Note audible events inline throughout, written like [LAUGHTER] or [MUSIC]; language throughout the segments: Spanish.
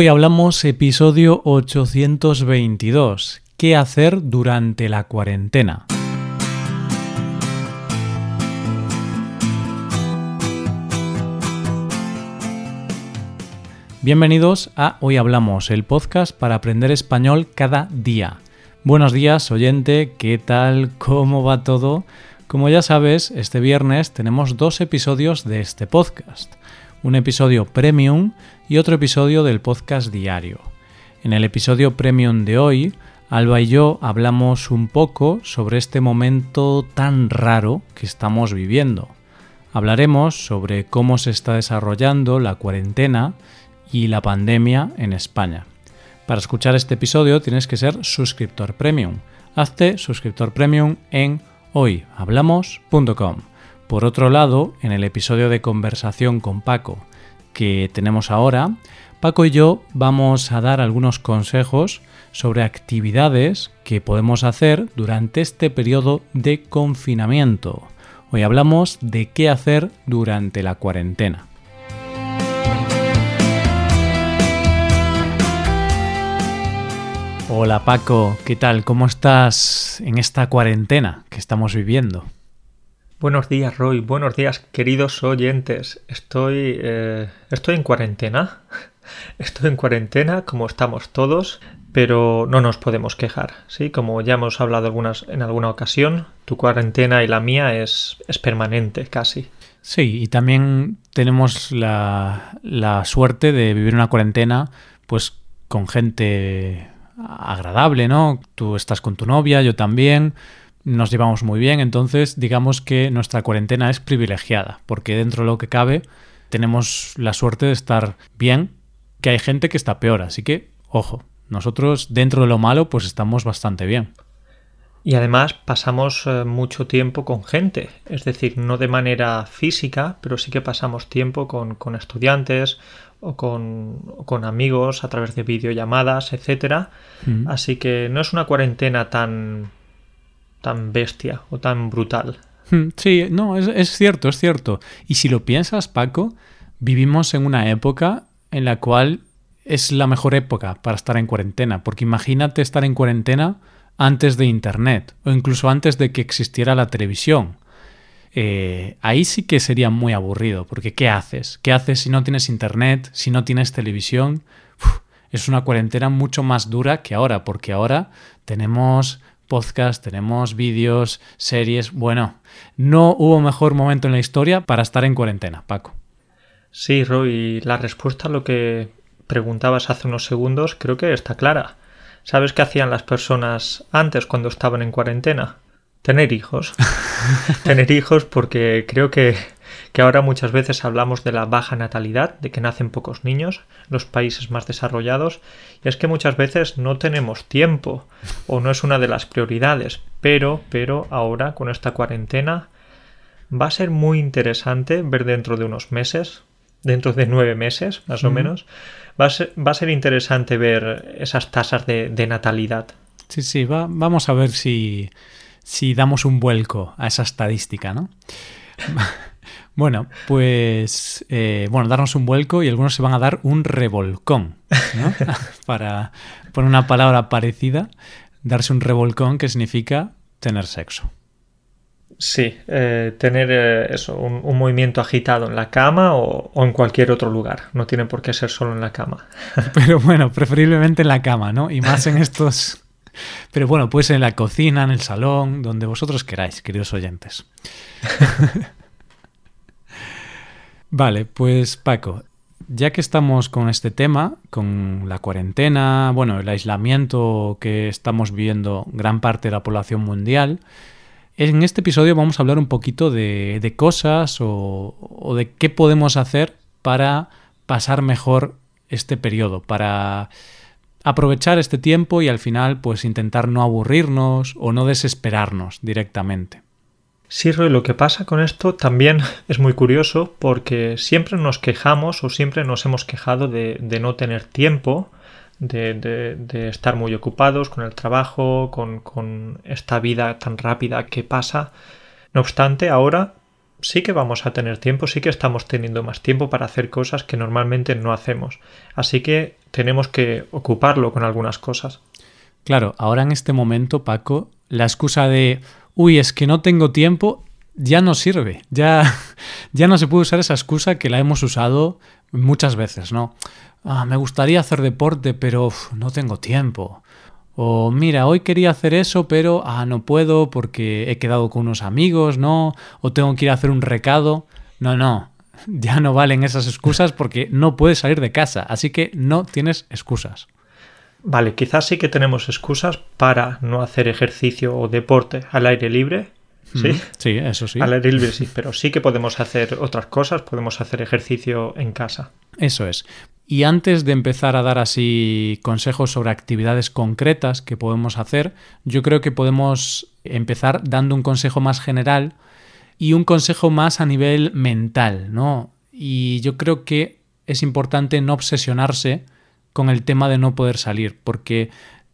Hoy hablamos episodio 822, ¿qué hacer durante la cuarentena? Bienvenidos a Hoy Hablamos, el podcast para aprender español cada día. Buenos días, oyente, ¿qué tal? ¿Cómo va todo? Como ya sabes, este viernes tenemos dos episodios de este podcast un episodio premium y otro episodio del podcast diario. En el episodio premium de hoy, Alba y yo hablamos un poco sobre este momento tan raro que estamos viviendo. Hablaremos sobre cómo se está desarrollando la cuarentena y la pandemia en España. Para escuchar este episodio tienes que ser suscriptor premium. Hazte suscriptor premium en hoyhablamos.com. Por otro lado, en el episodio de conversación con Paco que tenemos ahora, Paco y yo vamos a dar algunos consejos sobre actividades que podemos hacer durante este periodo de confinamiento. Hoy hablamos de qué hacer durante la cuarentena. Hola Paco, ¿qué tal? ¿Cómo estás en esta cuarentena que estamos viviendo? Buenos días, Roy. Buenos días, queridos oyentes. Estoy, eh, estoy en cuarentena. [LAUGHS] Estoy en cuarentena, como estamos todos, pero no nos podemos quejar. Sí, como ya hemos hablado en alguna ocasión, tu cuarentena y la mía es, es permanente, casi. Sí, y también tenemos la, la suerte de vivir una cuarentena, pues con gente agradable, ¿no? Tú estás con tu novia, yo también nos llevamos muy bien, entonces digamos que nuestra cuarentena es privilegiada, porque dentro de lo que cabe tenemos la suerte de estar bien, que hay gente que está peor, así que, ojo, nosotros dentro de lo malo pues estamos bastante bien. Y además pasamos eh, mucho tiempo con gente, es decir, no de manera física, pero sí que pasamos tiempo con, estudiantes o con, con, amigos a través de videollamadas, etc. Mm. Así que no es una cuarentena tan, tan bestia o tan brutal. Hmm, sí, no, es, cierto, es cierto. Y si lo piensas, Paco, vivimos en una época en la cual es la mejor época para estar en cuarentena, porque imagínate estar en cuarentena antes de Internet o incluso antes de que existiera la televisión. Eh, ahí sí que sería muy aburrido, porque ¿qué haces? ¿Qué haces si no tienes Internet, si no tienes televisión? es una cuarentena mucho más dura que ahora, porque ahora tenemos podcast, tenemos vídeos, series. Bueno, no hubo mejor momento en la historia para estar en cuarentena, Paco. Sí, Roy, la respuesta a lo que preguntabas hace unos segundos creo que está clara. ¿Sabes qué hacían las personas antes cuando estaban en cuarentena? Tener hijos. [LAUGHS] Tener hijos porque creo que que ahora muchas veces hablamos de la baja natalidad, de que nacen pocos niños los países más desarrollados, y es que muchas veces no tenemos tiempo o no es una de las prioridades, pero, pero ahora con esta cuarentena va a ser muy interesante ver dentro de unos meses, dentro de nueve meses más o menos, va a, ser, va a ser interesante ver esas tasas de, natalidad. Sí, sí, va, vamos a ver si, si damos un vuelco a esa estadística, ¿no? [LAUGHS] Bueno, pues eh, bueno, darnos un vuelco y algunos se van a dar un revolcón, ¿no? [LAUGHS] Para poner una palabra parecida, darse un revolcón que significa tener sexo. Sí, eh, tener eh, eso, un, movimiento agitado en la cama o, o, en cualquier otro lugar. No tiene por qué ser solo en la cama. [LAUGHS] Pero bueno, preferiblemente en la cama, ¿no? Y más en [LAUGHS] estos. Pero bueno, puede ser en la cocina, en el salón, donde vosotros queráis, queridos oyentes. Vale, pues Paco, ya que estamos con este tema, con la cuarentena, bueno, el aislamiento que estamos viviendo gran parte de la población mundial, en este episodio vamos a hablar un poquito de, cosas o, o, de qué podemos hacer para pasar mejor este periodo, para aprovechar este tiempo y al final pues intentar no aburrirnos o no desesperarnos directamente. Sí, Roy, lo que pasa con esto también [LAUGHS] es muy curioso porque siempre nos quejamos o siempre nos hemos quejado de, no tener tiempo, de, estar muy ocupados con el trabajo, con, esta vida tan rápida que pasa. No obstante, ahora sí que vamos a tener tiempo, sí que estamos teniendo más tiempo para hacer cosas que normalmente no hacemos. Así que tenemos que ocuparlo con algunas cosas. Claro, ahora en este momento, Paco, la excusa de, uy, es que no tengo tiempo, ya no sirve. Ya, [LAUGHS] ya no se puede usar esa excusa que la hemos usado muchas veces, ¿no? Ah, me gustaría hacer deporte, pero no tengo tiempo. O mira, hoy quería hacer eso, pero ah, no puedo porque he quedado con unos amigos, ¿no? O tengo que ir a hacer un recado. No, no, [LAUGHS] ya no valen esas excusas porque no puedes salir de casa, así que no tienes excusas. Vale, quizás sí que tenemos excusas para no hacer ejercicio o deporte al aire libre. Sí, sí, eso sí. Al aire libre sí, pero sí que podemos hacer otras cosas, podemos hacer ejercicio en casa. Eso es. Y antes de empezar a dar así consejos sobre actividades concretas que podemos hacer, yo creo que podemos empezar dando un consejo más general y un consejo más a nivel mental, ¿no? Y yo creo que es importante no obsesionarse con el tema de no poder salir, porque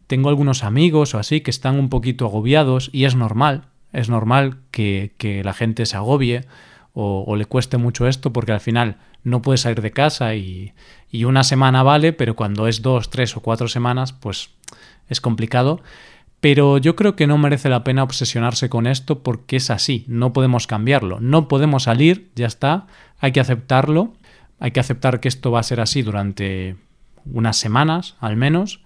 tengo algunos amigos o así que están un poquito agobiados y es normal, es normal que, que la gente se agobie o, le cueste mucho esto porque al final no puede salir de casa y, y una semana vale, pero cuando es dos, tres o cuatro semanas, pues es complicado. Pero yo creo que no merece la pena obsesionarse con esto porque es así, no podemos cambiarlo, no podemos salir, ya está, hay que aceptarlo, hay que aceptar que esto va a ser así durante unas semanas al menos.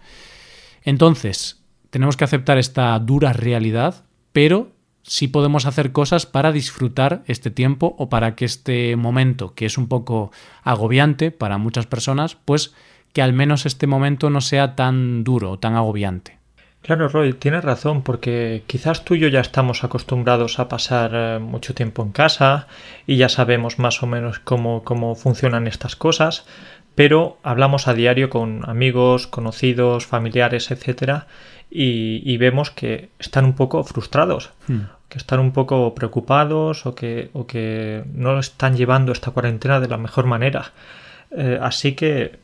Entonces, tenemos que aceptar esta dura realidad, pero si podemos hacer cosas para disfrutar este tiempo o para que este momento, que es un poco agobiante para muchas personas, pues que al menos este momento no sea tan duro o tan agobiante. Claro, Roy, tienes razón, porque quizás tú y yo ya estamos acostumbrados a pasar eh, mucho tiempo en casa y ya sabemos más o menos cómo, cómo funcionan estas cosas, pero hablamos a diario con amigos, conocidos, familiares, etcétera, y, vemos que están un poco frustrados. Hmm que están un poco preocupados o que, o que no están llevando esta cuarentena de la mejor manera. Eh, así que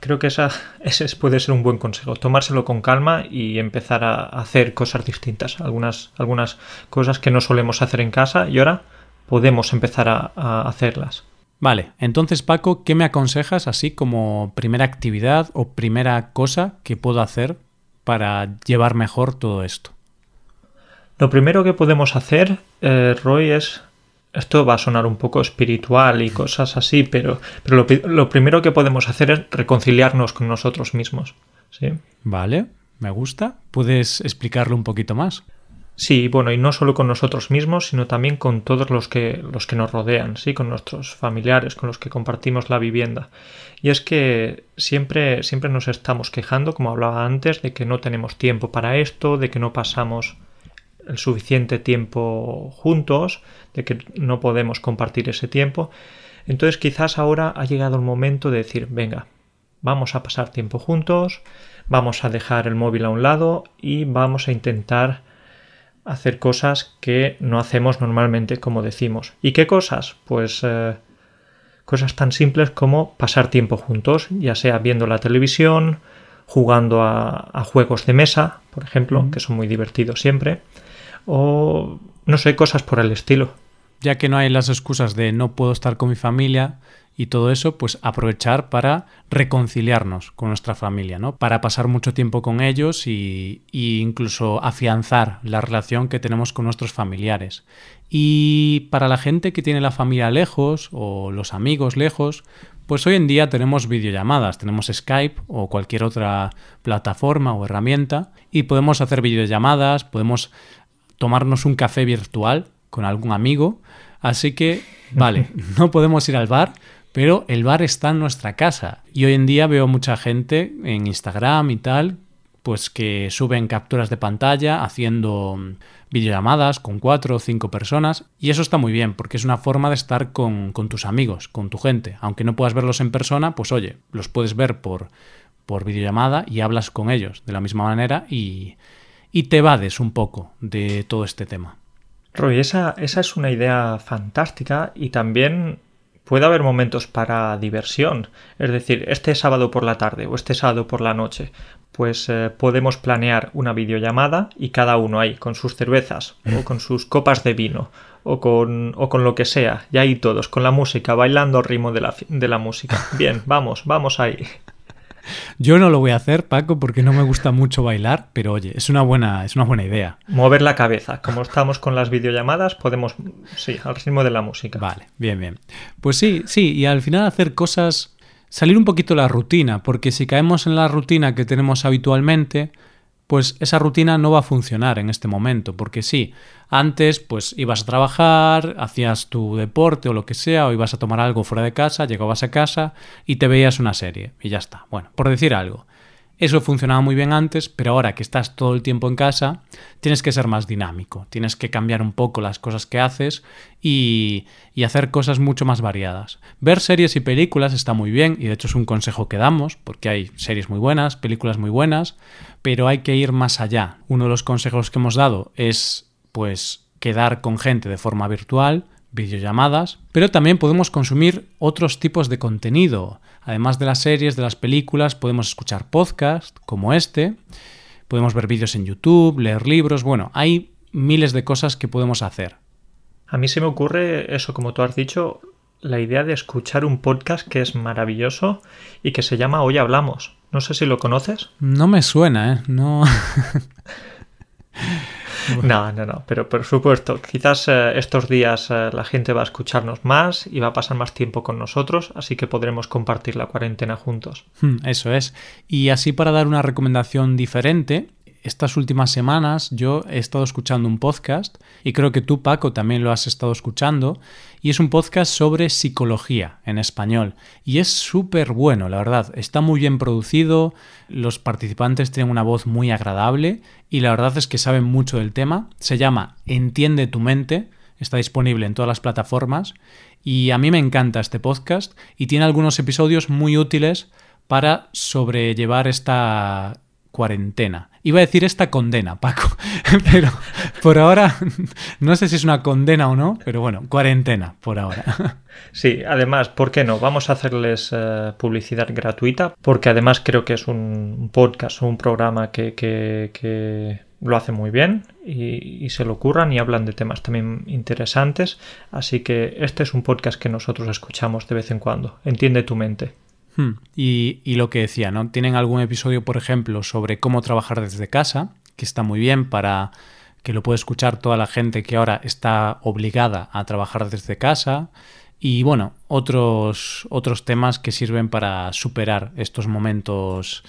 creo que esa, [LAUGHS] ese puede ser un buen consejo, tomárselo con calma y empezar a hacer cosas distintas, algunas, algunas cosas que no solemos hacer en casa y ahora podemos empezar a, a hacerlas. Vale, entonces Paco, ¿qué me aconsejas así como primera actividad o primera cosa que puedo hacer para llevar mejor todo esto? Lo primero que podemos hacer, eh, Roy, es... Esto va a sonar un poco espiritual y cosas así, pero, pero lo, primero que podemos hacer es reconciliarnos con nosotros mismos. ¿sí? Vale, me gusta. ¿Puedes explicarlo un poquito más? Sí, bueno, y no solo con nosotros mismos, sino también con todos los que, los que nos rodean, sí, con nuestros familiares, con los que compartimos la vivienda. Y es que siempre, siempre nos estamos quejando, como hablaba antes, de que no tenemos tiempo para esto, de que no pasamos el suficiente tiempo juntos, de que no podemos compartir ese tiempo. Entonces quizás ahora ha llegado el momento de decir, venga, vamos a pasar tiempo juntos, vamos a dejar el móvil a un lado y vamos a intentar hacer cosas que no hacemos normalmente como decimos. ¿Y qué cosas? Pues eh, cosas tan simples como pasar tiempo juntos, ya sea viendo la televisión, jugando a, juegos de mesa, por ejemplo, que son muy divertidos siempre, o no sé, cosas por el estilo. Ya que no hay las excusas de no puedo estar con mi familia y todo eso, pues aprovechar para reconciliarnos con nuestra familia, ¿no? Para pasar mucho tiempo con ellos y, incluso afianzar la relación que tenemos con nuestros familiares. Y para la gente que tiene la familia lejos o los amigos lejos, pues hoy en día tenemos videollamadas, tenemos Skype o cualquier otra plataforma o herramienta y podemos hacer videollamadas, podemos tomarnos un café virtual con algún amigo. Así que, vale, [LAUGHS] no podemos ir al bar, pero el bar está en nuestra casa. Y hoy en día veo mucha gente en Instagram y tal, pues que suben capturas de pantalla haciendo mm, videollamadas con cuatro o cinco personas. Y eso está muy bien, porque es una forma de estar con, con tus amigos, con tu gente. Aunque no puedas verlos en persona, pues oye, los puedes ver por, por videollamada y hablas con ellos de la misma manera y, y te vades un poco de todo este tema. Roy, esa, esa es una idea fantástica y también puede haber momentos para diversión. Es decir, este sábado por la tarde o este sábado por la noche, pues eh, podemos planear una videollamada y cada uno ahí con sus cervezas o con sus copas de vino o con, o con lo que sea, y ahí todos, con la música, bailando al ritmo de la, de la música. [LAUGHS] Bien, vamos, vamos ahí. Yo no lo voy a hacer, Paco, porque no me gusta mucho bailar, pero oye, es una buena, es una buena idea. Mover la cabeza. Como estamos con las videollamadas, podemos, sí, al ritmo de la música. Vale, bien, bien. Pues sí, sí, y al final hacer cosas, salir un poquito de la rutina, porque si caemos en la rutina que tenemos habitualmente, pues esa rutina no va a funcionar en este momento, porque sí, antes pues ibas a trabajar, hacías tu deporte o lo que sea, o ibas a tomar algo fuera de casa, llegabas a casa y te veías una serie y ya está. Bueno, por decir algo. Eso funcionaba muy bien antes, pero ahora que estás todo el tiempo en casa, tienes que ser más dinámico, tienes que cambiar un poco las cosas que haces y, y, hacer cosas mucho más variadas. Ver series y películas está muy bien, y de hecho es un consejo que damos, porque hay series muy buenas, películas muy buenas, pero hay que ir más allá. Uno de los consejos que hemos dado es, pues, quedar con gente de forma virtual, videollamadas, pero también podemos consumir otros tipos de contenido. Además de las series, de las películas, podemos escuchar podcasts como este, podemos ver vídeos en YouTube, leer libros, bueno, hay miles de cosas que podemos hacer. A mí se me ocurre eso, como tú has dicho, la idea de escuchar un podcast que es maravilloso y que se llama Hoy Hablamos. No sé si lo conoces. No me suena, ¿eh? No. [LAUGHS] No, no, no, pero por supuesto, quizás eh, estos días eh, la gente va a escucharnos más y va a pasar más tiempo con nosotros, así que podremos compartir la cuarentena juntos. Hmm, eso es. Y así para dar una recomendación diferente, estas últimas semanas yo he estado escuchando un podcast y creo que tú, Paco, también lo has estado escuchando y es un podcast sobre psicología en español y es súper bueno, la verdad. Está muy bien producido, los participantes tienen una voz muy agradable y la verdad es que saben mucho del tema. Se llama Entiende tu mente, está disponible en todas las plataformas y a mí me encanta este podcast y tiene algunos episodios muy útiles para sobrellevar esta cuarentena. Iba a decir esta condena, Paco, [LAUGHS] pero por ahora no sé si es una condena o no, pero bueno, cuarentena por ahora. Sí, además, ¿por qué no? Vamos a hacerles uh, publicidad gratuita, porque además creo que es un podcast o un programa que, lo hace muy bien y, y, se lo curran y hablan de temas también interesantes. Así que este es un podcast que nosotros escuchamos de vez en cuando. Entiende tu mente. Hmm. Y, lo que decía, ¿no? Tienen algún episodio, por ejemplo, sobre cómo trabajar desde casa, que está muy bien para que lo pueda escuchar toda la gente que ahora está obligada a trabajar desde casa. Y bueno, otros, otros temas que sirven para superar estos momentos.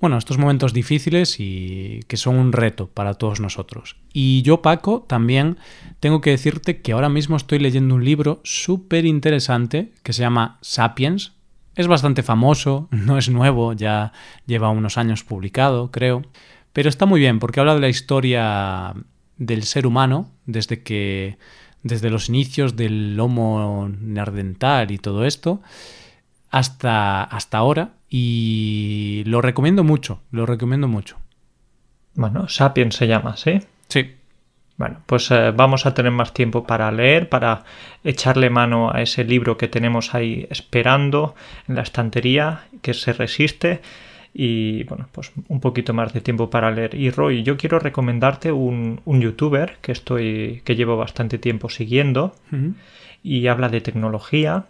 Bueno, estos momentos difíciles y que son un reto para todos nosotros. Y yo, Paco, también tengo que decirte que ahora mismo estoy leyendo un libro súper interesante que se llama Sapiens, es bastante famoso, [LAUGHS] no es nuevo, ya lleva unos años publicado, creo. Pero está muy bien porque habla de la historia del ser humano desde que desde los inicios del Homo neandertal y todo esto hasta hasta ahora y lo recomiendo mucho, lo recomiendo mucho. Bueno, Sapiens se llama, ¿sí? Sí. Bueno, pues eh, vamos a tener más tiempo para leer, para echarle mano a ese libro que tenemos ahí esperando en la estantería, que se resiste, y bueno, pues un poquito más de tiempo para leer. Y Roy, yo quiero recomendarte un, un youtuber que estoy, que llevo bastante tiempo siguiendo, uh -huh. y habla de tecnología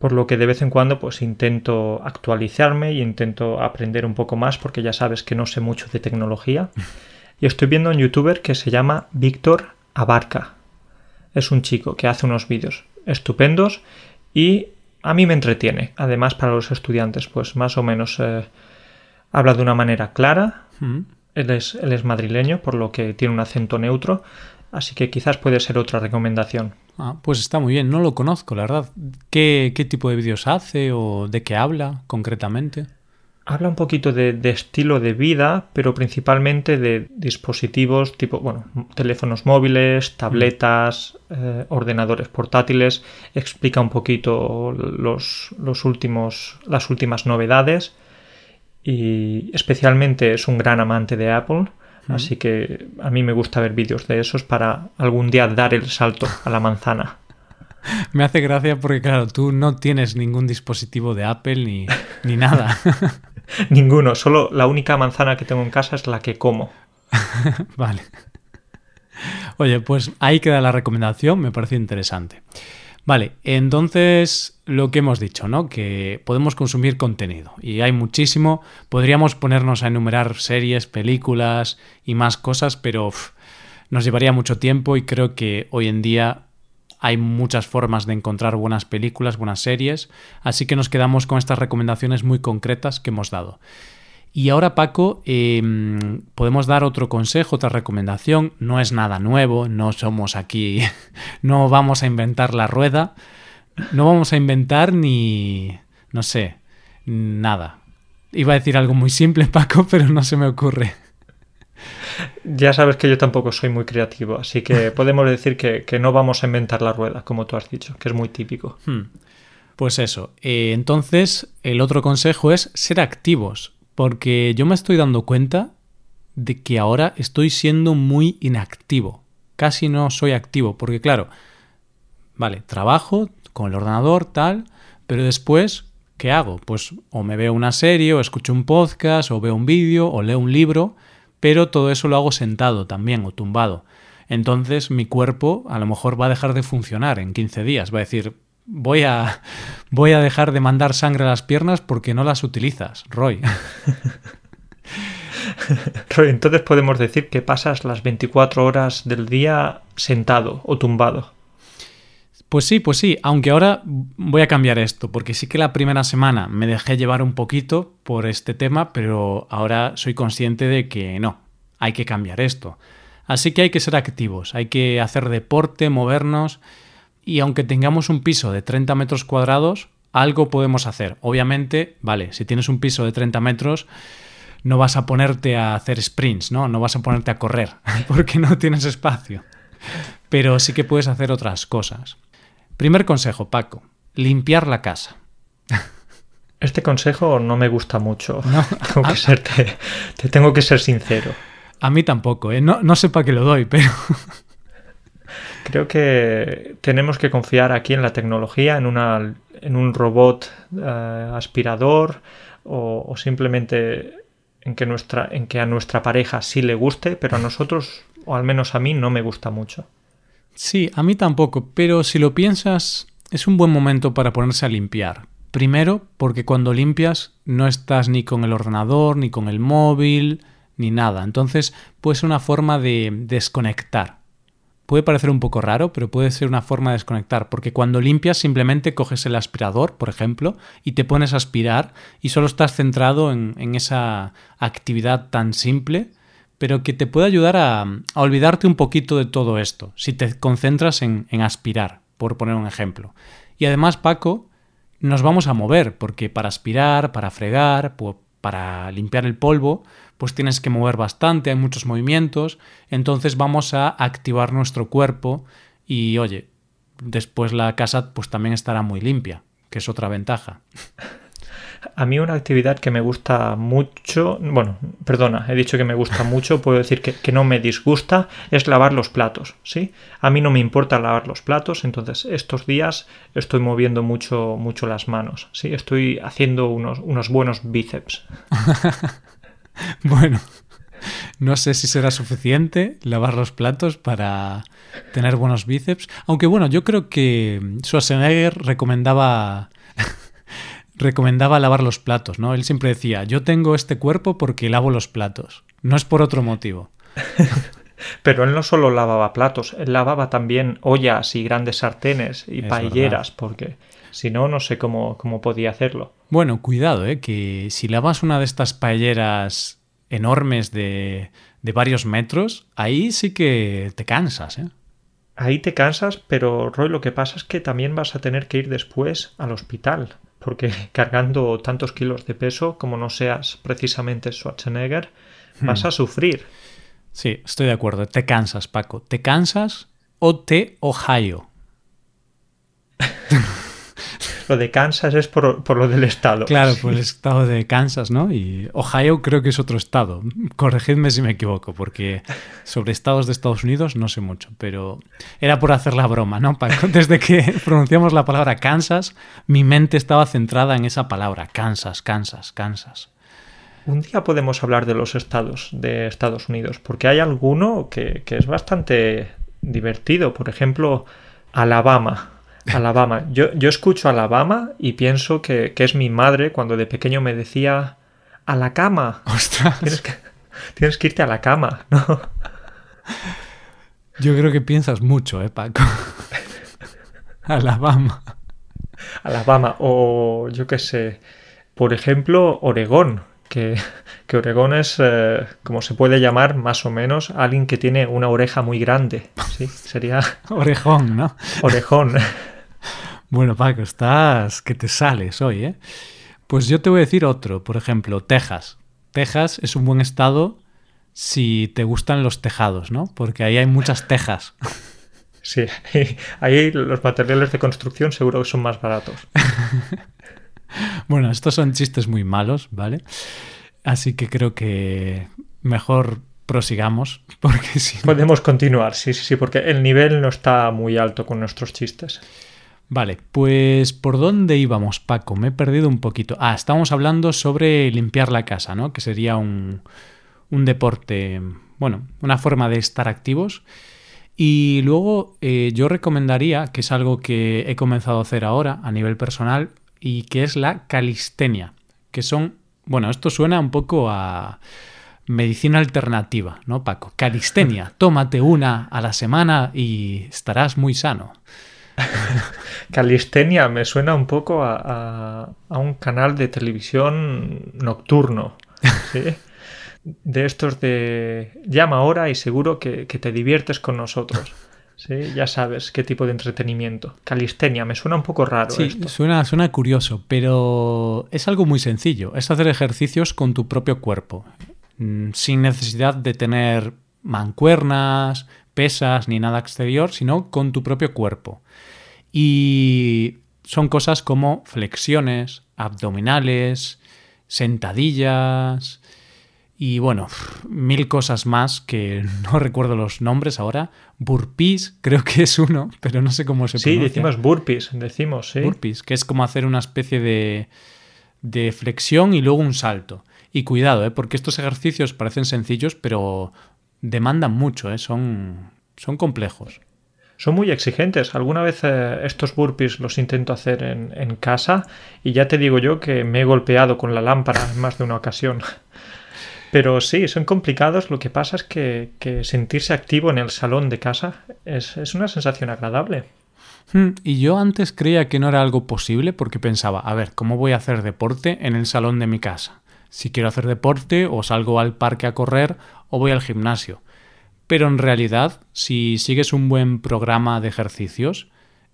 por lo que de vez en cuando pues intento actualizarme y intento aprender un poco más porque ya sabes que no sé mucho de tecnología. [LAUGHS] Y estoy viendo un youtuber que se llama Víctor Abarca. Es un chico que hace unos vídeos estupendos y a mí me entretiene. Además, para los estudiantes, pues más o menos eh, habla de una manera clara. Mm. Él, es, él es madrileño, por lo que tiene un acento neutro. Así que quizás puede ser otra recomendación. Ah, pues está muy bien, no lo conozco, la verdad. ¿Qué, qué tipo de vídeos hace o de qué habla concretamente? Habla un poquito de, de, estilo de vida, pero principalmente de dispositivos tipo, bueno, teléfonos móviles, tabletas, eh, ordenadores portátiles. Explica un poquito los, los últimos, las últimas novedades y especialmente es un gran amante de Apple. Mm. Así que a mí me gusta ver vídeos de esos para algún día dar el salto a la manzana. [LAUGHS] Me hace gracia porque, claro, tú no tienes ningún dispositivo de Apple ni, ni nada. [LAUGHS] [LAUGHS] Ninguno, solo la única manzana que tengo en casa es la que como. [LAUGHS] vale. Oye, pues ahí queda la recomendación, me parece interesante. Vale, entonces lo que hemos dicho, ¿no? Que podemos consumir contenido y hay muchísimo. Podríamos ponernos a enumerar series, películas y más cosas, pero nos llevaría mucho tiempo y creo que hoy en día hay muchas formas de encontrar buenas películas, buenas series, así que nos quedamos con estas recomendaciones muy concretas que hemos dado. Y ahora, Paco, em, podemos dar otro consejo, otra recomendación. No es nada nuevo, no somos aquí, [LAUGHS] no vamos a inventar la rueda, no vamos a inventar ni, no sé, nada. Iba a decir algo muy simple, [LAUGHS] Paco, pero no se me ocurre. Ya sabes que yo tampoco soy muy creativo, así que [LAUGHS] podemos decir que, no vamos a inventar la rueda, como tú has dicho, que es muy típico. Hmm. Pues eso. Eh, entonces, el otro consejo es ser activos. Porque yo me estoy dando cuenta de que ahora estoy siendo muy inactivo. Casi no soy activo, porque claro, vale, trabajo con el ordenador, tal, pero después, ¿qué hago? Pues o me veo una serie, o escucho un podcast, o veo un vídeo, o leo un libro, pero todo eso lo hago sentado también, o tumbado. Entonces mi cuerpo a lo mejor va a dejar de funcionar en 15 días, va a decir, voy a, [LAUGHS] voy a dejar de mandar sangre a las piernas porque no las utilizas, Roy. [LAUGHS] Roy, entonces podemos decir que pasas las 24 horas del día sentado o tumbado. Pues sí, pues sí, aunque ahora voy a cambiar esto, porque sí que la primera semana me dejé llevar un poquito por este tema, pero ahora soy consciente de que no, hay que cambiar esto. Así que hay que ser activos, hay que hacer deporte, movernos y aunque tengamos un piso de 30 metros cuadrados, algo podemos hacer. Obviamente, vale, si tienes un piso de 30 metros, no vas a ponerte a hacer sprints, ¿no? No vas a ponerte a correr, [LAUGHS] porque no tienes espacio. Pero sí que puedes hacer otras cosas. Primer consejo, Paco, limpiar la casa. Este consejo no me gusta mucho. [LAUGHS] No, [LAUGHS] tengo que ser, te, tengo que ser sincero. A mí tampoco, ¿eh? no, no sé para qué lo doy, pero [LAUGHS] Creo que tenemos que confiar aquí en la tecnología, en, una, en un robot eh, aspirador o, simplemente en que, nuestra, en que a nuestra pareja sí le guste, pero a nosotros, o al menos a mí, no me gusta mucho. Sí, a mí tampoco, pero si lo piensas, es un buen momento para ponerse a limpiar. Primero, porque cuando limpias no estás ni con el ordenador, ni con el móvil, ni nada. Entonces, puede ser una forma de desconectar puede parecer un poco raro, pero puede ser una forma de desconectar, porque cuando limpias simplemente coges el aspirador, por ejemplo, y te pones a aspirar y solo estás centrado en, esa actividad tan simple, pero que te puede ayudar a, olvidarte un poquito de todo esto, si te concentras en, en aspirar, por poner un ejemplo. Y además, Paco, nos vamos a mover, porque para aspirar, para fregar, para limpiar el polvo, pues tienes que mover bastante, hay muchos movimientos, entonces vamos a activar nuestro cuerpo y oye, después la casa pues también estará muy limpia, que es otra ventaja. [LAUGHS] A mí una actividad que me gusta mucho, bueno, perdona, he dicho que me gusta [LAUGHS] mucho, puedo decir que, que, no me disgusta, es lavar los platos, ¿sí? A mí no me importa lavar los platos, entonces estos días estoy moviendo mucho, mucho las manos, ¿sí? Estoy haciendo unos, unos buenos bíceps. [LAUGHS] bueno, no sé si será suficiente lavar los platos para tener buenos bíceps. Aunque bueno, yo creo que Schwarzenegger recomendaba recomendaba lavar los platos, ¿no? Él siempre decía, yo tengo este cuerpo porque lavo los platos, no es por otro motivo. [LAUGHS] Pero él no solo lavaba platos, él lavaba también ollas y grandes sartenes y paelleras, porque si no, no sé cómo, cómo podía hacerlo. Bueno, cuidado, ¿eh? que si lavas una de estas paelleras enormes de, de varios metros, ahí sí que te cansas, ¿eh? Ahí te cansas, pero Roy, lo que pasa es que también vas a tener que ir después al hospital, porque [LAUGHS] cargando tantos kilos de peso, como no seas precisamente Schwarzenegger, vas hmm. a sufrir. Sí, estoy de acuerdo. Te cansas, Paco. ¿Te cansas o te Ohio? [LAUGHS] Lo de Kansas es por, lo del estado. Claro, por el estado de Kansas, ¿no? Y Ohio creo que es otro estado. Corregidme si me equivoco, porque sobre estados de Estados Unidos no sé mucho, pero era por hacer la broma, ¿no? [LAUGHS] Desde que pronunciamos la palabra Kansas, mi mente estaba centrada en esa palabra, Kansas, Kansas, Kansas. Un día podemos hablar de los estados de Estados Unidos, porque hay alguno que, que es bastante divertido. Por ejemplo, Alabama. Alabama. Yo, yo escucho Alabama y pienso que, que, es mi madre cuando de pequeño me decía a la cama. Ostras. Tienes que, tienes que irte a la cama, ¿no? Yo creo que piensas mucho, ¿eh, Paco? [LAUGHS] Alabama. Alabama. O yo qué sé. Por ejemplo, Oregón. Que, que Oregón es, eh, como se puede llamar, más o menos, alguien que tiene una oreja muy grande. Sí, sería. [LAUGHS] Orejón, ¿no? Orejón. Bueno, Paco, estás que te sales hoy, ¿eh? Pues yo te voy a decir otro, por ejemplo, Texas. Texas es un buen estado si te gustan los tejados, ¿no? Porque ahí hay muchas tejas. [LAUGHS] Sí, ahí los materiales de construcción seguro que son más baratos. [LAUGHS] bueno, estos son chistes muy malos, ¿vale? Así que creo que mejor prosigamos, [LAUGHS] porque si no... Podemos continuar, sí, sí, sí, porque el nivel no está muy alto con nuestros chistes. Vale, pues ¿por dónde íbamos, Paco? Me he perdido un poquito. Ah, estábamos hablando sobre limpiar la casa, ¿no? Que sería un, un deporte, bueno, una forma de estar activos. Y luego eh, yo recomendaría, que es algo que he comenzado a hacer ahora a nivel personal, y que es la calistenia, que son, bueno, esto suena un poco a medicina alternativa, ¿no, Paco? Calistenia, [LAUGHS] tómate una a la semana y estarás muy sano. [LAUGHS] Calistenia me suena un poco a, a, a un canal de televisión nocturno. ¿sí? [LAUGHS] de estos de llama ahora y seguro que, que te diviertes con nosotros. Sí, ya sabes qué tipo de entretenimiento. Calistenia, me suena un poco raro. Sí, esto. Suena, suena curioso, pero es algo muy sencillo. Es hacer ejercicios con tu propio cuerpo, mm, sin necesidad de tener mancuernas, pesas ni nada exterior, sino con tu propio cuerpo. Y son cosas como flexiones, abdominales, sentadillas, y bueno, [LAUGHS] mil cosas más que [LAUGHS] no recuerdo los nombres ahora. Burpees, creo que es uno, [LAUGHS] pero no sé cómo se sí, pronuncia. Sí, decimos burpees, decimos, sí. Burpees, que es como hacer una especie de, de flexión y luego un salto. Y cuidado, ¿eh? porque estos ejercicios parecen sencillos, pero demandan mucho, ¿eh? son, son complejos. Son muy exigentes. Alguna vez eh, estos burpees los intento hacer en, en casa y ya te digo yo que me he golpeado con la lámpara en más de una ocasión. [LAUGHS] Pero sí, son complicados. Lo que pasa es que, que sentirse activo en el salón de casa es, es una sensación agradable. Hmm, y yo antes creía que no era algo posible porque pensaba, a ver, ¿cómo voy a hacer deporte en el salón de mi casa? Si quiero hacer deporte, o salgo al parque a correr, o voy al gimnasio. Pero en realidad, si sigues un buen programa de ejercicios,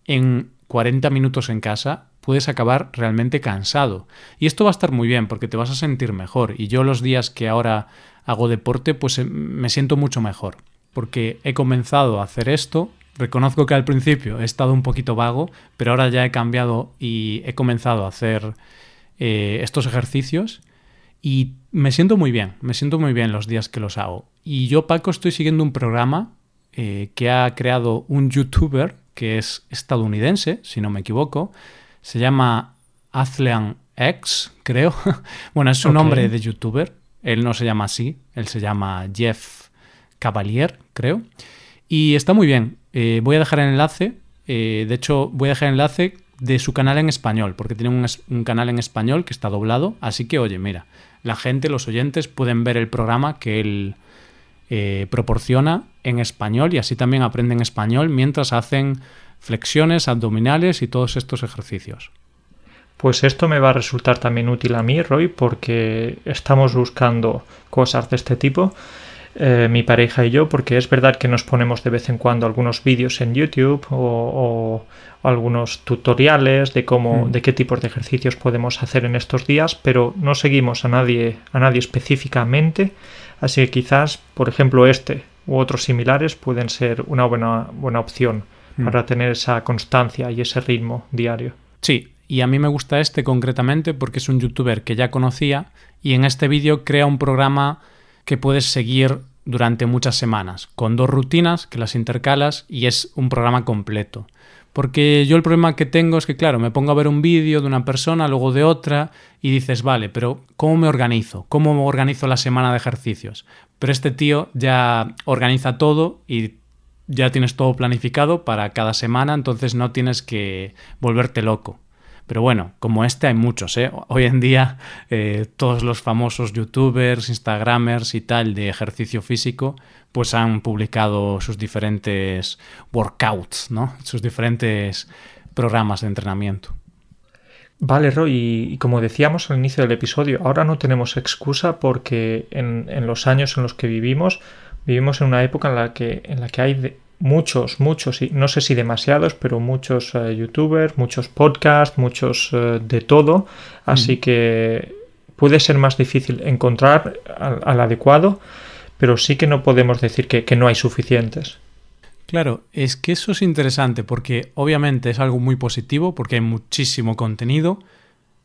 en 40 minutos en casa puedes acabar realmente cansado. Y esto va a estar muy bien porque te vas a sentir mejor. Y yo los días que ahora hago deporte, pues eh, me siento mucho mejor. Porque he comenzado a hacer esto. Reconozco que al principio he estado un poquito vago, pero ahora ya he cambiado y he comenzado a hacer eh, estos ejercicios. Y me siento muy bien, me siento muy bien los días que los hago. Y yo, Paco, estoy siguiendo un programa eh, que ha creado un youtuber que es estadounidense, si no me equivoco, se llama Azlean X, creo. [LAUGHS] bueno, es su okay. nombre de youtuber. Él no se llama así, él se llama Jeff Cavalier, creo. Y está muy bien. Eh, voy a dejar el enlace. Eh, de hecho, voy a dejar el enlace de su canal en español, porque tiene un, un, canal en español que está doblado. Así que, oye, mira, la gente, los oyentes, pueden ver el programa que él eh, proporciona en español y así también aprenden español mientras hacen flexiones, abdominales y todos estos ejercicios. Pues esto me va a resultar también útil a mí, Roy, porque estamos buscando cosas de este tipo, eh, mi pareja y yo, porque es verdad que nos ponemos de vez en cuando algunos vídeos en YouTube o, o, o algunos tutoriales de cómo, mm. de qué tipos de ejercicios podemos hacer en estos días, pero no seguimos a nadie, a nadie específicamente, así que quizás, por ejemplo, este u otros similares pueden ser una buena, buena opción para tener esa constancia y ese ritmo diario. Sí, y a mí me gusta este concretamente porque es un youtuber que ya conocía y en este vídeo crea un programa que puedes seguir durante muchas semanas, con dos rutinas que las intercalas y es un programa completo. Porque yo el problema que tengo es que, claro, me pongo a ver un vídeo de una persona, luego de otra, y dices, vale, pero ¿cómo me organizo? ¿Cómo me organizo la semana de ejercicios? Pero este tío ya organiza todo y ya tienes todo planificado para cada semana, entonces no tienes que volverte loco. Pero bueno, como este hay muchos, ¿eh? Hoy en día eh, todos los famosos youtubers, instagramers y tal de ejercicio físico, pues han publicado sus diferentes workouts, ¿no? Sus diferentes programas de entrenamiento. Vale, Roy, y, como decíamos al inicio del episodio, ahora no tenemos excusa porque en, los años en los que vivimos, vivimos en una época en la que, en la que hay muchos, muchos, no sé si demasiados, pero muchos eh, youtubers, muchos podcasts, muchos eh, de todo, así mm. que puede ser más difícil encontrar al, adecuado, pero sí que no podemos decir que, que no hay suficientes. Claro, es que eso es interesante porque obviamente es algo muy positivo porque hay muchísimo contenido,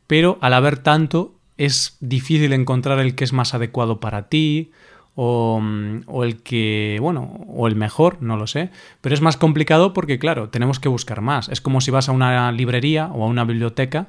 pero al haber tanto es difícil encontrar el que es más adecuado para ti o, mm, o, el que, bueno, o el mejor, no lo sé, pero es más complicado porque claro, tenemos que buscar más. Es como si vas a una librería o a una biblioteca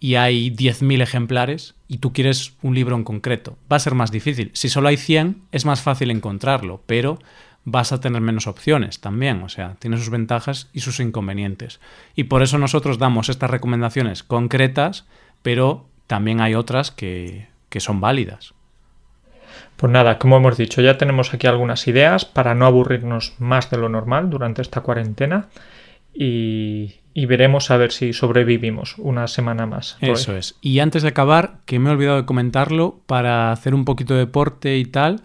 y hay 10.000 ejemplares y tú quieres un libro en concreto. Va a ser más difícil. Si solo hay 100 es más fácil encontrarlo, pero vas a tener menos opciones también, o sea, tiene sus ventajas y sus inconvenientes. Y por eso nosotros damos estas recomendaciones concretas, pero también hay otras que, que son válidas. Pues nada, como hemos dicho, ya tenemos aquí algunas ideas para no aburrirnos más de lo normal durante esta cuarentena y, y veremos a ver si sobrevivimos una semana más. Eso es. Y antes de acabar, que me he olvidado de comentarlo, para hacer un poquito de deporte y tal,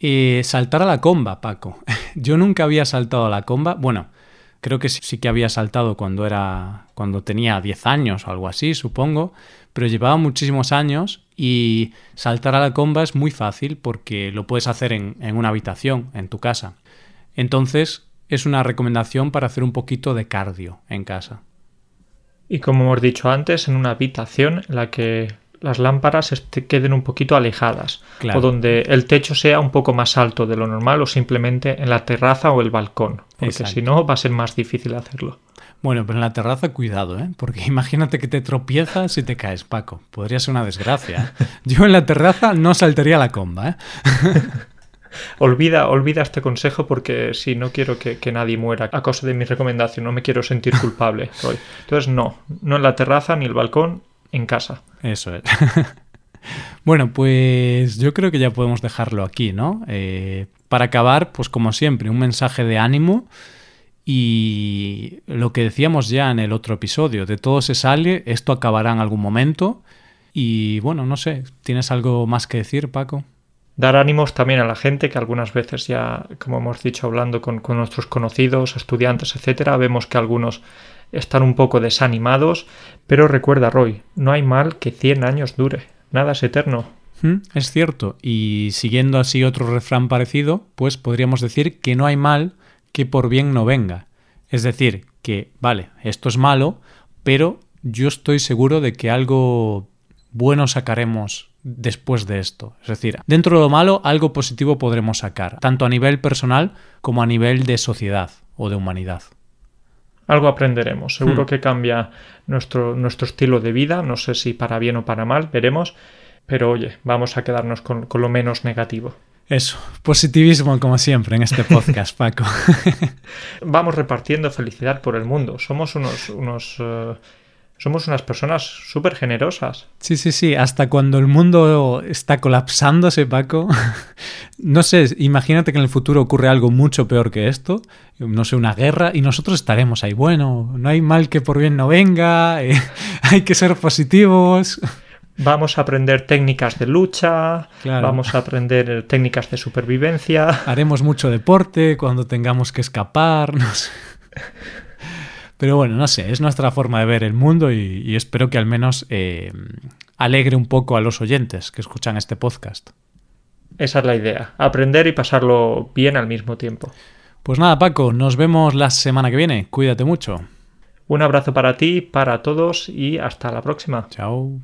eh, saltar a la comba, Paco. [LAUGHS] Yo nunca había saltado a la comba. Bueno, creo que sí, que había saltado cuando era. cuando tenía 10 años o algo así, supongo. Pero llevaba muchísimos años y saltar a la comba es muy fácil porque lo puedes hacer en, en una habitación, en tu casa. Entonces, es una recomendación para hacer un poquito de cardio en casa. Y como hemos dicho antes, en una habitación en la que las lámparas queden un poquito alejadas o donde el techo sea un poco más alto de lo normal o simplemente en la terraza o el balcón, porque si no va a ser más difícil hacerlo. Bueno, pero en la terraza cuidado, ¿eh? porque [LAUGHS] imagínate que te tropiezas y te caes, Paco. Podría ser una desgracia. ¿eh? [LAUGHS] Yo en la terraza no saltaría la comba. ¿eh? [LAUGHS] olvida, olvida este consejo porque si no quiero que, que, nadie muera a causa de mi recomendación, no me quiero sentir culpable hoy. Entonces no, no en la terraza ni el balcón, en casa. Eso es. bueno, pues yo creo que ya podemos dejarlo aquí, ¿no? Eh, para acabar, pues como siempre, un mensaje de ánimo y lo que decíamos ya en el otro episodio, de todo se sale, esto acabará en algún momento y bueno, no sé, ¿tienes algo más que decir, Paco? Dar ánimos también a la gente que algunas veces ya, como hemos dicho, hablando con, con nuestros conocidos, estudiantes, etcétera, vemos que algunos están un poco desanimados, pero recuerda, Roy, no hay mal que 100 años dure, nada es eterno. Mm, es cierto, y siguiendo así otro refrán parecido, pues podríamos decir que no hay mal que por bien no venga. Es decir, que, vale, esto es malo, pero yo estoy seguro de que algo bueno sacaremos después de esto. Es decir, dentro de lo malo, algo positivo podremos sacar, tanto a nivel personal como a nivel de sociedad o de humanidad algo aprenderemos. Seguro hmm. que cambia nuestro, nuestro estilo de vida, no sé si para bien o para mal, veremos, pero oye, vamos a quedarnos con, lo menos negativo. Eso, positivismo como siempre en este podcast, [LAUGHS] Paco. vamos repartiendo felicidad por el mundo. Somos unos, unos eh, somos unas personas súper generosas. Sí, sí, sí. Hasta cuando el mundo está colapsándose, Paco. [LAUGHS] no sé, imagínate que en el futuro ocurre algo mucho peor que esto. No sé, una guerra. Y nosotros estaremos ahí. Bueno, no hay mal que por bien no venga. Eh, [LAUGHS] hay que ser positivos. Vamos a aprender técnicas de lucha, vamos a aprender técnicas de supervivencia. Haremos mucho deporte cuando tengamos que escapar. No sé. Pero bueno, no sé, es nuestra forma de ver el mundo y, espero que al menos eh, alegre un poco a los oyentes que escuchan este podcast. Esa es la idea, aprender y pasarlo bien al mismo tiempo. Pues nada, Paco, nos vemos la semana que viene. Cuídate mucho. Un abrazo para ti, para todos y hasta la próxima. Chao.